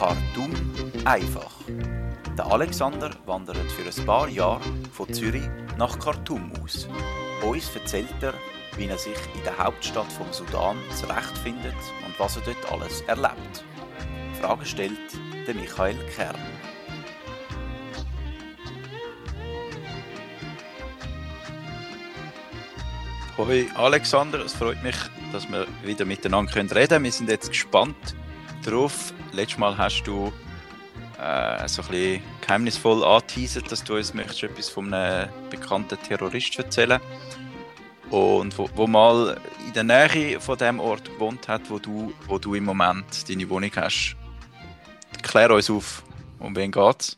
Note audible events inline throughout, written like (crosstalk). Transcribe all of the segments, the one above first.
Khartoum einfach. Der Alexander wandert für ein paar Jahre von Zürich nach Khartoum aus. Uns erzählt er, wie er sich in der Hauptstadt vom Sudan zurechtfindet und was er dort alles erlebt. Fragen stellt der Michael Kern. Hoi Alexander, es freut mich, dass wir wieder miteinander reden können. Wir sind jetzt gespannt darauf. Letztes Mal hast du äh, so ein bisschen geheimnisvoll angeteasert, dass du uns möchtest etwas von einem bekannten Terrorist erzählen und wo, wo, mal in der Nähe von dem Ort gewohnt hat, wo du, wo du im Moment deine Wohnung hast. Klär uns auf, um wen geht's?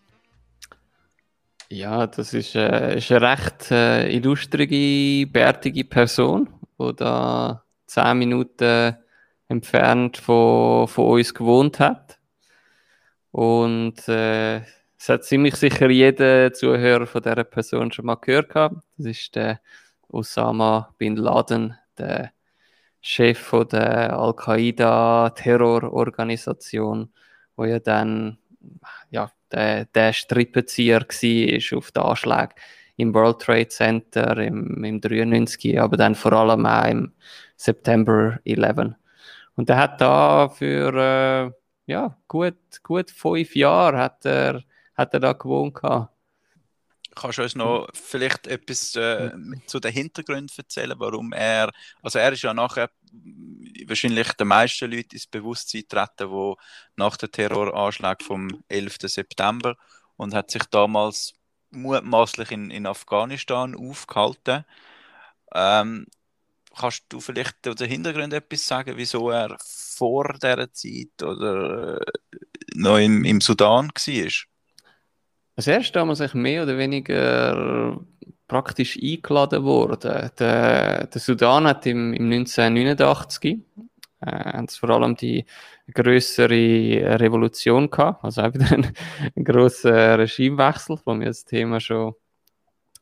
Ja, das ist, äh, ist eine recht äh, illustrige, bärtige Person, die da zehn Minuten entfernt von, von uns gewohnt hat. Und äh, es hat ziemlich sicher jeder Zuhörer von dieser Person schon mal gehört gehabt. Das ist der Osama Bin Laden, der Chef von der Al-Qaida-Terrororganisation, wo ja dann ja, der, der Strippenzieher war auf den Anschlag im World Trade Center im, im 93, aber dann vor allem auch im September 11. Und er hat da für äh, ja, gut, gut fünf Jahre hat er, hat er da gewohnt. Gehabt. Kannst du uns noch vielleicht etwas äh, zu den Hintergründen erzählen, warum er, also er ist ja nachher wahrscheinlich den meisten Leuten ins Bewusstsein treten, wo nach dem Terroranschlag vom 11. September und hat sich damals mutmaßlich in, in Afghanistan aufgehalten. Ähm, kannst du vielleicht zu den Hintergrund etwas sagen, wieso er vor dieser Zeit oder äh, noch im, im Sudan war? Als erstes damals ich mehr oder weniger praktisch eingeladen worden. Der, der Sudan hat im, im 1989 äh, vor allem die größere Revolution gehabt, also auch wieder ein, ein grosser Regimewechsel, wo wir das Thema schon,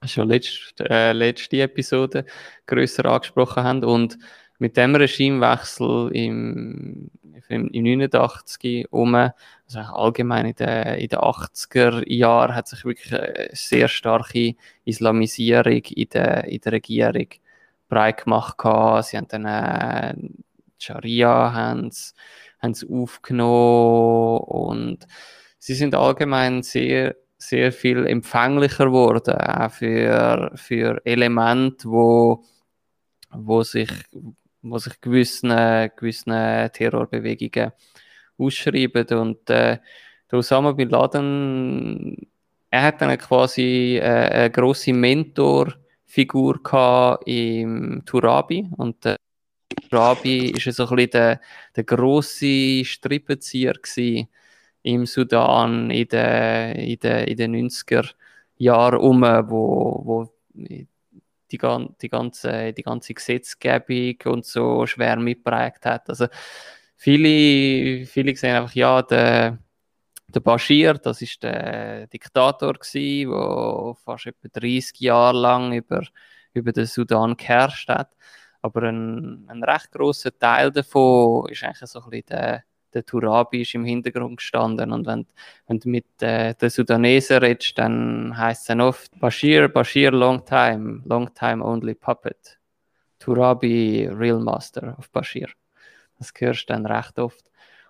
schon letzte, äh, letzte Episode größer angesprochen haben. Und mit dem Regimewechsel im, im, im 89 um, also allgemein in den, in den 80er Jahren, hat sich wirklich eine sehr starke Islamisierung in der, in der Regierung breit gemacht. Gehabt. Sie haben dann äh, Scharia haben sie aufgenommen und sie sind allgemein sehr sehr viel empfänglicher geworden, auch für, für Elemente, wo, wo sich, wo sich gewissen, gewissen Terrorbewegungen ausschreiben. Und äh, der Osama Bin Laden, er hat dann quasi äh, eine grosse Mentorfigur im Turabi. Und äh, Turabi ist so ein bisschen der, der grosse Strippenzieher im Sudan in den, in den, in den 90er Jahren um, wo, wo die, die, ganze, die ganze Gesetzgebung und so schwer mitprägt hat. Also viele, viele sehen einfach, ja, der, der Bashir, das ist der Diktator der fast etwa 30 Jahre lang über, über den Sudan geherrscht hat. Aber ein, ein recht großer Teil davon ist eigentlich so ein bisschen der, der Turabi ist im Hintergrund gestanden. Und wenn, wenn du mit äh, den Sudanesen redest, dann heißt es dann oft Bashir, Bashir, long time, long time only puppet. Turabi, real master of Bashir. Das hörst du dann recht oft.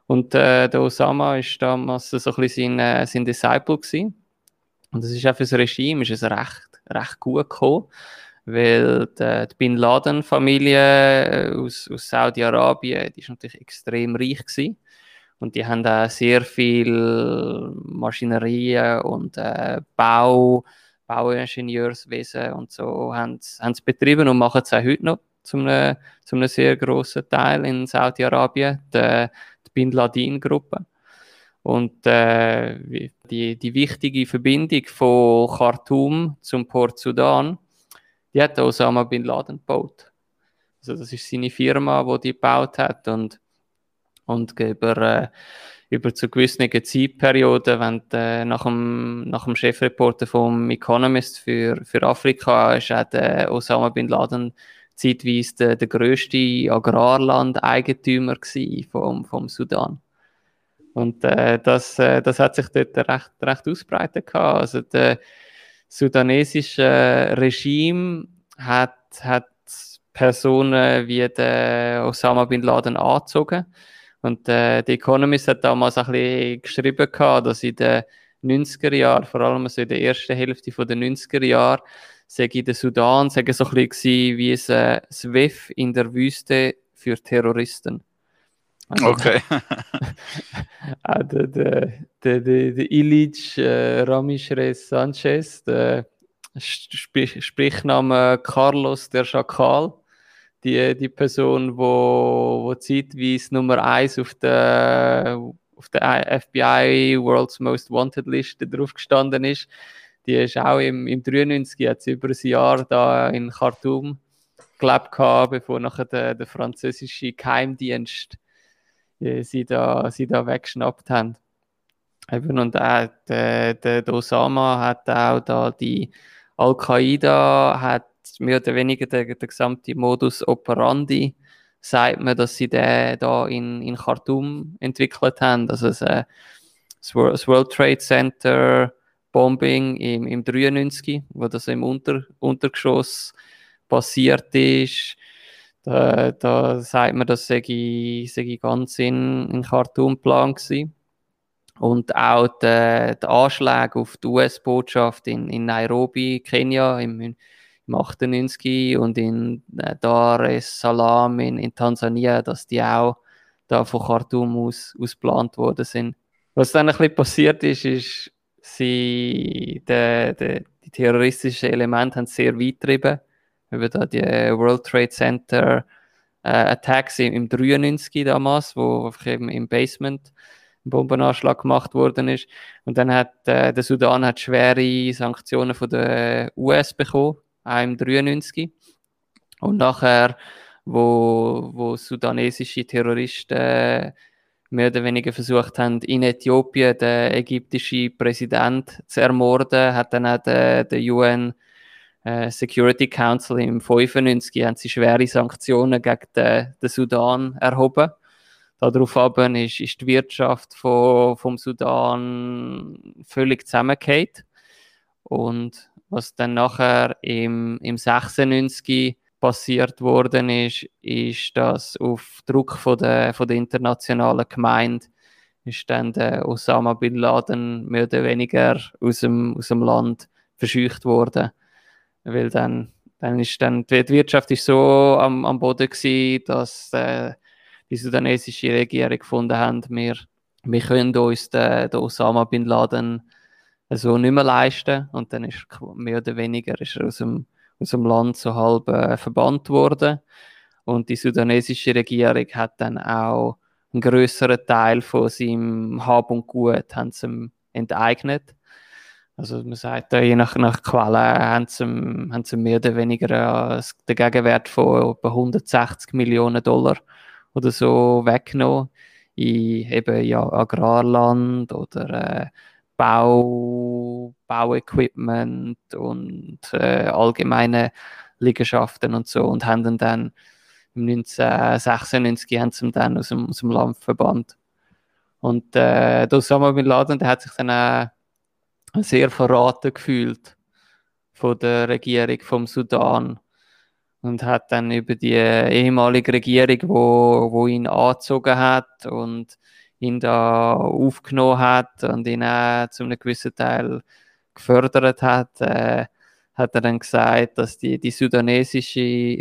Und äh, der Osama ist damals so ein bisschen sein, äh, sein Disciple gewesen. Und das ist auch für das Regime ist es recht, recht gut gekommen, weil die, die Bin Laden-Familie äh, aus, aus Saudi-Arabien, die ist natürlich extrem reich gewesen. Und die haben auch sehr viel Maschinerien und äh, Bau, Bauingenieurswesen und so haben sie betrieben und machen es auch heute noch zum einem, zum einem sehr grossen Teil in Saudi-Arabien, die, die Bin Laden-Gruppe. Und äh, die, die wichtige Verbindung von Khartoum zum Port Sudan, die hat Osama Bin Laden gebaut. Also das ist seine Firma, die die gebaut hat und, und über, äh, über zu gewissen Zeitperioden, wenn äh, nach, dem, nach dem Chefreporter vom Economist für, für Afrika ist auch der Osama Bin Laden zeitweise der, der grösste Agrarlandeigentümer vom, vom Sudan. Und äh, das, äh, das hat sich dort recht, recht ausbreitet. Also der sudanesische Regime hat, hat Personen wie der Osama Bin Laden angezogen. Und äh, die Economist hat damals ein bisschen geschrieben, gehabt, dass in den 90er Jahren, vor allem so in der ersten Hälfte der 90er Jahre, sage ich, der Sudan sage so ein bisschen wie ein äh, SWIFT in der Wüste für Terroristen. Also, okay. (laughs) Ah, der, der, der, der, Illich äh, Ramishres Sanchez, der Sprich, Sprichname Carlos der Schakal, die, die Person, wo, wo zeitweise Nummer 1 auf der, auf der FBI World's Most Wanted Liste drauf gestanden ist, die ist auch im, im 93, hat sie über ein Jahr da in Khartoum gelebt bevor nachher der, der französische Geheimdienst äh, sie, da, sie da weggeschnappt haben. Eben, und auch der, der Osama hat auch da die Al-Qaida hat mehr oder weniger der, der gesamte Modus operandi, sagt man, dass sie den da in, in Khartoum entwickelt haben. Also das, äh, das World Trade Center Bombing im, im 93, wo das im Unter, Untergeschoss passiert ist. Da, da sagt man, das sei, sei ganz in, in Khartoum plan gewesen. Und auch die, die Anschläge auf die US-Botschaft in, in Nairobi, Kenia im 98 und in äh, Dar es Salaam in, in Tansania, dass die auch da von Khartoum aus, aus geplant worden sind. Was dann ein bisschen passiert ist, ist, sie, de, de, die terroristischen Elemente haben sehr weit getrieben. Über die World Trade Center äh, Attacks im, im 93 damals, wo eben im Basement ein Bombenanschlag gemacht worden ist. Und dann hat äh, der Sudan hat schwere Sanktionen von der US bekommen, auch im 93. Und nachher, wo, wo sudanesische Terroristen äh, mehr oder weniger versucht haben, in Äthiopien den ägyptischen Präsident zu ermorden, hat dann auch der, der UN äh, Security Council im 95 haben sie schwere Sanktionen gegen den, den Sudan erhoben. Daraufhin ist, ist die Wirtschaft von, vom Sudan völlig zusammengefallen. Und was dann nachher im, im 96 passiert worden ist, ist, dass auf Druck von der, von der internationalen Gemeinde ist dann der Osama Bin Laden mehr oder weniger aus dem, aus dem Land verscheucht worden. Weil dann, dann ist dann, die Wirtschaft ist so am, am Boden gewesen, dass äh, die sudanesische Regierung gefunden haben, wir, wir können uns den, den Osama Bin Laden so nicht mehr leisten. Und dann ist mehr oder weniger ist er aus dem, aus dem Land so halb äh, verbannt worden. Und die sudanesische Regierung hat dann auch einen größeren Teil von seinem Hab und Gut haben sie enteignet. Also man sagt, je nach, nach Quelle haben sie, haben sie mehr oder weniger äh, den Gegenwert von etwa 160 Millionen Dollar oder so weggenommen in eben ja, Agrarland oder äh, Bau, Bauequipment und äh, allgemeine Liegenschaften und so und haben dann im 1996 haben sie dann aus dem, aus dem Land verbannt. Und äh, der Osama Bin Laden, der hat sich dann äh, sehr verraten gefühlt von der Regierung vom Sudan und hat dann über die ehemalige Regierung, wo, wo ihn angezogen hat und ihn da aufgenommen hat und ihn auch zu einem gewissen Teil gefördert hat, äh, hat er dann gesagt, dass die, die sudanesische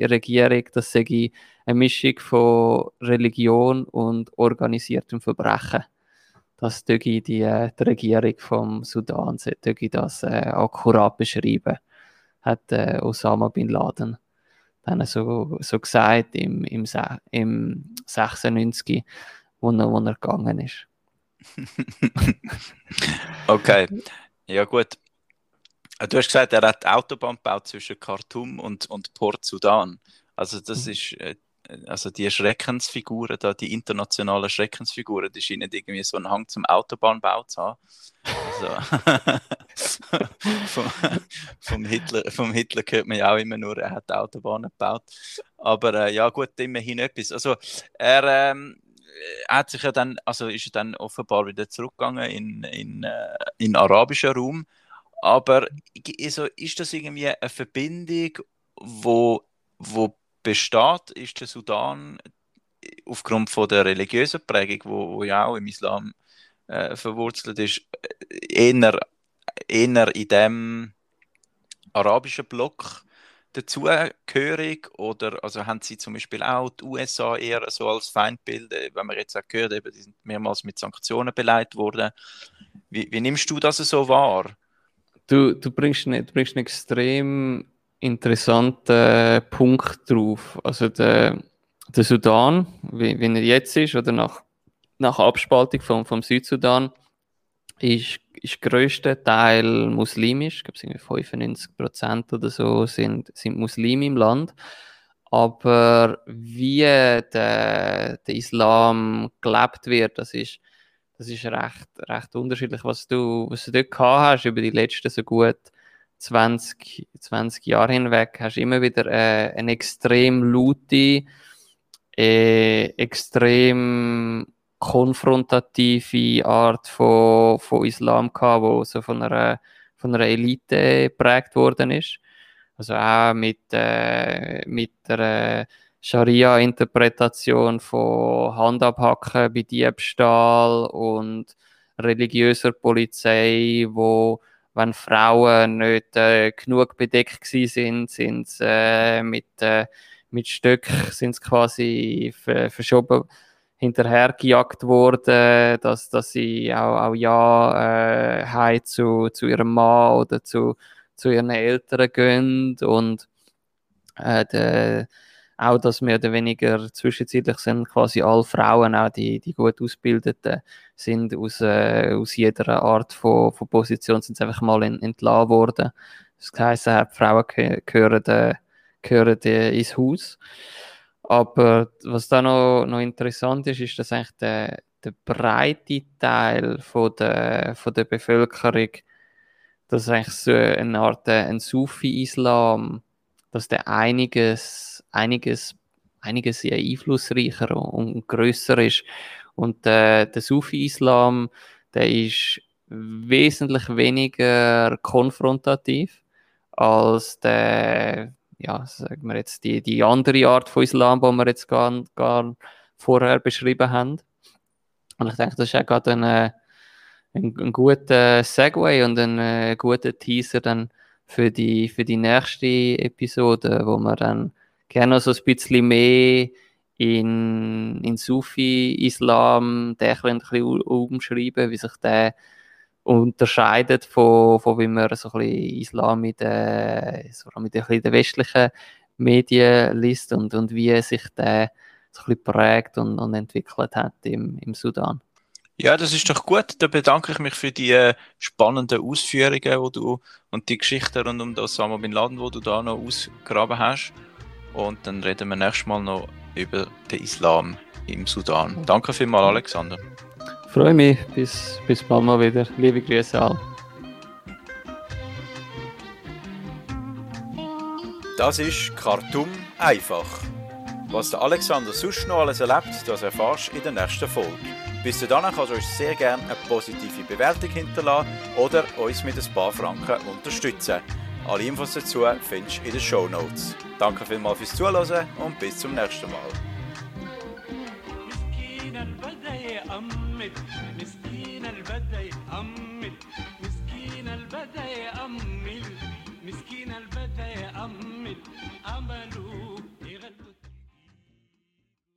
Regierung, das sei eine Mischung von Religion und organisiertem Verbrechen. Das die, die, äh, die Regierung vom Sudan das äh, akkurat beschreiben, hat äh, Osama bin Laden dann so, so gesagt im, im, im 96, wo er, wo er gegangen ist. okay, ja gut. Du hast gesagt, er hat Autobahn gebaut zwischen Khartoum und, und Port Sudan. Also das mhm. ist, äh, also die Schreckensfiguren da, die internationalen Schreckensfiguren, die scheinen irgendwie so einen Hang zum Autobahnbau zu haben. Also, (laughs) vom, vom, Hitler, vom Hitler hört man ja auch immer nur, er hat Autobahnen gebaut. Aber äh, ja gut, immerhin etwas. Also er, ähm, hat sich ja dann, also ist er dann offenbar wieder zurückgegangen in, in, äh, in arabischen Raum. Aber also, ist das irgendwie eine Verbindung, wo, wo besteht? Ist der Sudan aufgrund von der religiösen Prägung, wo, wo ja auch im Islam äh, verwurzelt ist, eher, eher in dem arabischen Block dazugehörig oder also haben sie zum Beispiel auch die USA eher so als Feindbild, äh, wenn man jetzt auch gehört, eben, die sind mehrmals mit Sanktionen beleidigt worden. Wie, wie nimmst du das so wahr? Du, du, bringst, einen, du bringst einen extrem interessanten Punkt drauf. Also der, der Sudan, wie, wie er jetzt ist, oder nach, nach Abspaltung vom, vom Südsudan, ist, ist größter Teil muslimisch. Ich glaube, 95 Prozent oder so sind, sind Muslime im Land. Aber wie der, der Islam gelebt wird, das ist, das ist recht, recht unterschiedlich. Was du, was du dort gehabt hast über die letzten so gut 20, 20 Jahre hinweg, hast du immer wieder äh, eine extrem laute, äh, extrem konfrontative Art von, von Islam gehabt, wo so von einer, von einer Elite geprägt worden ist. Also auch mit, äh, mit der Scharia-Interpretation von Handabhacken bei Diebstahl und religiöser Polizei, wo wenn Frauen nicht äh, genug bedeckt sind, sind sie äh, mit, äh, mit Stöcken sind quasi verschoben hinterhergejagt worden, dass, dass sie auch, auch ja äh, zu, zu ihrem Mann oder zu, zu ihren Eltern gehen und äh, de, auch, dass mehr oder weniger zwischenzeitlich sind quasi alle Frauen, auch die, die gut ausgebildeten, sind aus, äh, aus jeder Art von, von Position sind einfach mal in, entlassen worden. Das heisst, die Frauen gehören, äh, gehören äh, ins Haus. Aber was da noch, noch interessant ist, ist, dass eigentlich der, der breite Teil von der, von der Bevölkerung, dass eigentlich so eine Art äh, ein Sufi-Islam, dass der einiges, einiges, einiges einflussreicher und, und größer ist. Und äh, der Sufi-Islam, der ist wesentlich weniger konfrontativ als der ja, sagen wir jetzt, die, die andere Art von Islam, die wir jetzt gar, gar vorher beschrieben haben. Und ich denke, das ist auch gerade ein, äh, ein, ein guter Segway und ein, ein äh, guter Teaser dann für die, für die nächste Episode, wo wir dann gerne so ein bisschen mehr in, in Sufi-Islam ein bisschen umschreiben, wie sich der unterscheidet von, von wie man so ein bisschen Islam mit, äh, so mit ein den westlichen Medien liest und, und wie sich der so ein bisschen prägt und, und entwickelt hat im, im Sudan. Ja, das ist doch gut. Da bedanke ich mich für die äh, spannenden Ausführungen wo du, und die Geschichte rund um Osama Bin Laden, wo du da noch ausgraben hast. Und dann reden wir nächstes Mal noch über den Islam im Sudan. Danke vielmals, Alexander. Freue mich. Bis, bis bald mal wieder. Liebe Grüße alle. Das ist Khartoum einfach. Was der Alexander sonst noch alles erlebt, das erfährst du in der nächsten Folge. Bis dahin kannst du uns sehr gerne eine positive Bewertung hinterlassen oder uns mit ein paar Franken unterstützen. Alle Infos dazu findest du in den Show Notes. Danke vielmals fürs Zuhören und bis zum nächsten Mal. يأمل مسكين البدا يأمل مسكين البدا يأمل مسكين البدا يأمل أمله